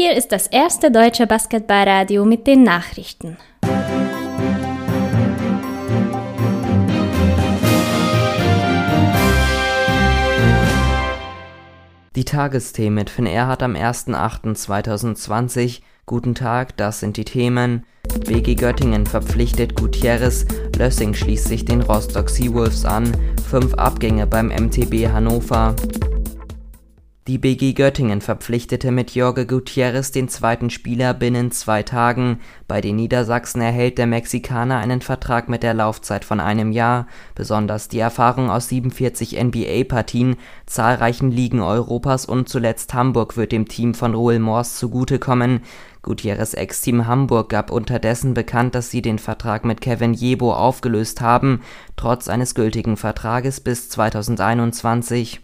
Hier ist das erste deutsche Basketballradio mit den Nachrichten. Die Tagesthemen mit Finn Erhardt am 01.08.2020. Guten Tag, das sind die Themen. BG Göttingen verpflichtet Gutierrez, Lössing schließt sich den Rostock Seawolves an, fünf Abgänge beim MTB Hannover. Die BG Göttingen verpflichtete mit Jorge Gutierrez den zweiten Spieler binnen zwei Tagen. Bei den Niedersachsen erhält der Mexikaner einen Vertrag mit der Laufzeit von einem Jahr. Besonders die Erfahrung aus 47 NBA-Partien, zahlreichen Ligen Europas und zuletzt Hamburg wird dem Team von Roel Mors zugutekommen. Gutierrez Ex-Team Hamburg gab unterdessen bekannt, dass sie den Vertrag mit Kevin Jebo aufgelöst haben, trotz eines gültigen Vertrages bis 2021.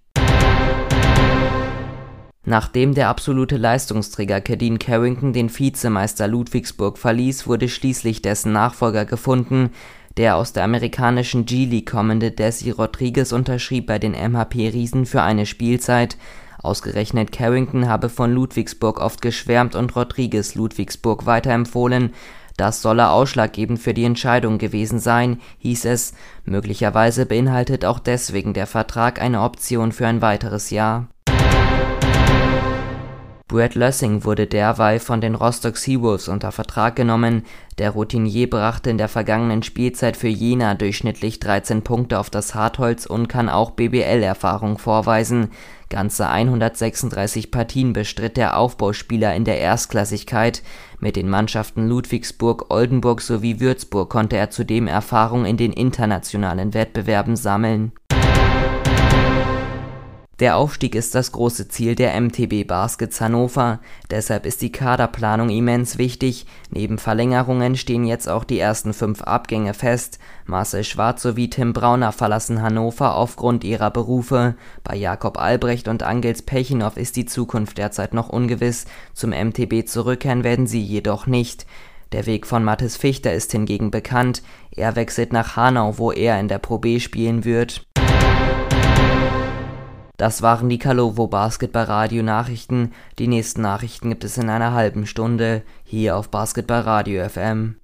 Nachdem der absolute Leistungsträger Cadine Carrington den Vizemeister Ludwigsburg verließ, wurde schließlich dessen Nachfolger gefunden. Der aus der amerikanischen G-League kommende Desi Rodriguez unterschrieb bei den MHP Riesen für eine Spielzeit. Ausgerechnet Carrington habe von Ludwigsburg oft geschwärmt und Rodriguez Ludwigsburg weiterempfohlen. Das solle ausschlaggebend für die Entscheidung gewesen sein, hieß es. Möglicherweise beinhaltet auch deswegen der Vertrag eine Option für ein weiteres Jahr. Brad Lössing wurde derweil von den Rostock Seawolves unter Vertrag genommen. Der Routinier brachte in der vergangenen Spielzeit für Jena durchschnittlich 13 Punkte auf das Hartholz und kann auch BBL-Erfahrung vorweisen. Ganze 136 Partien bestritt der Aufbauspieler in der Erstklassigkeit. Mit den Mannschaften Ludwigsburg, Oldenburg sowie Würzburg konnte er zudem Erfahrung in den internationalen Wettbewerben sammeln der Aufstieg ist das große Ziel der MTB Baskets Hannover, deshalb ist die Kaderplanung immens wichtig. Neben Verlängerungen stehen jetzt auch die ersten fünf Abgänge fest. Marcel Schwarz sowie Tim Brauner verlassen Hannover aufgrund ihrer Berufe. Bei Jakob Albrecht und Angels Pechinow ist die Zukunft derzeit noch ungewiss. Zum MTB zurückkehren werden sie jedoch nicht. Der Weg von Mathis Fichter ist hingegen bekannt. Er wechselt nach Hanau, wo er in der Pro B spielen wird. Das waren die Kalovo Basketball-Radio Nachrichten. Die nächsten Nachrichten gibt es in einer halben Stunde hier auf Basketball Radio FM.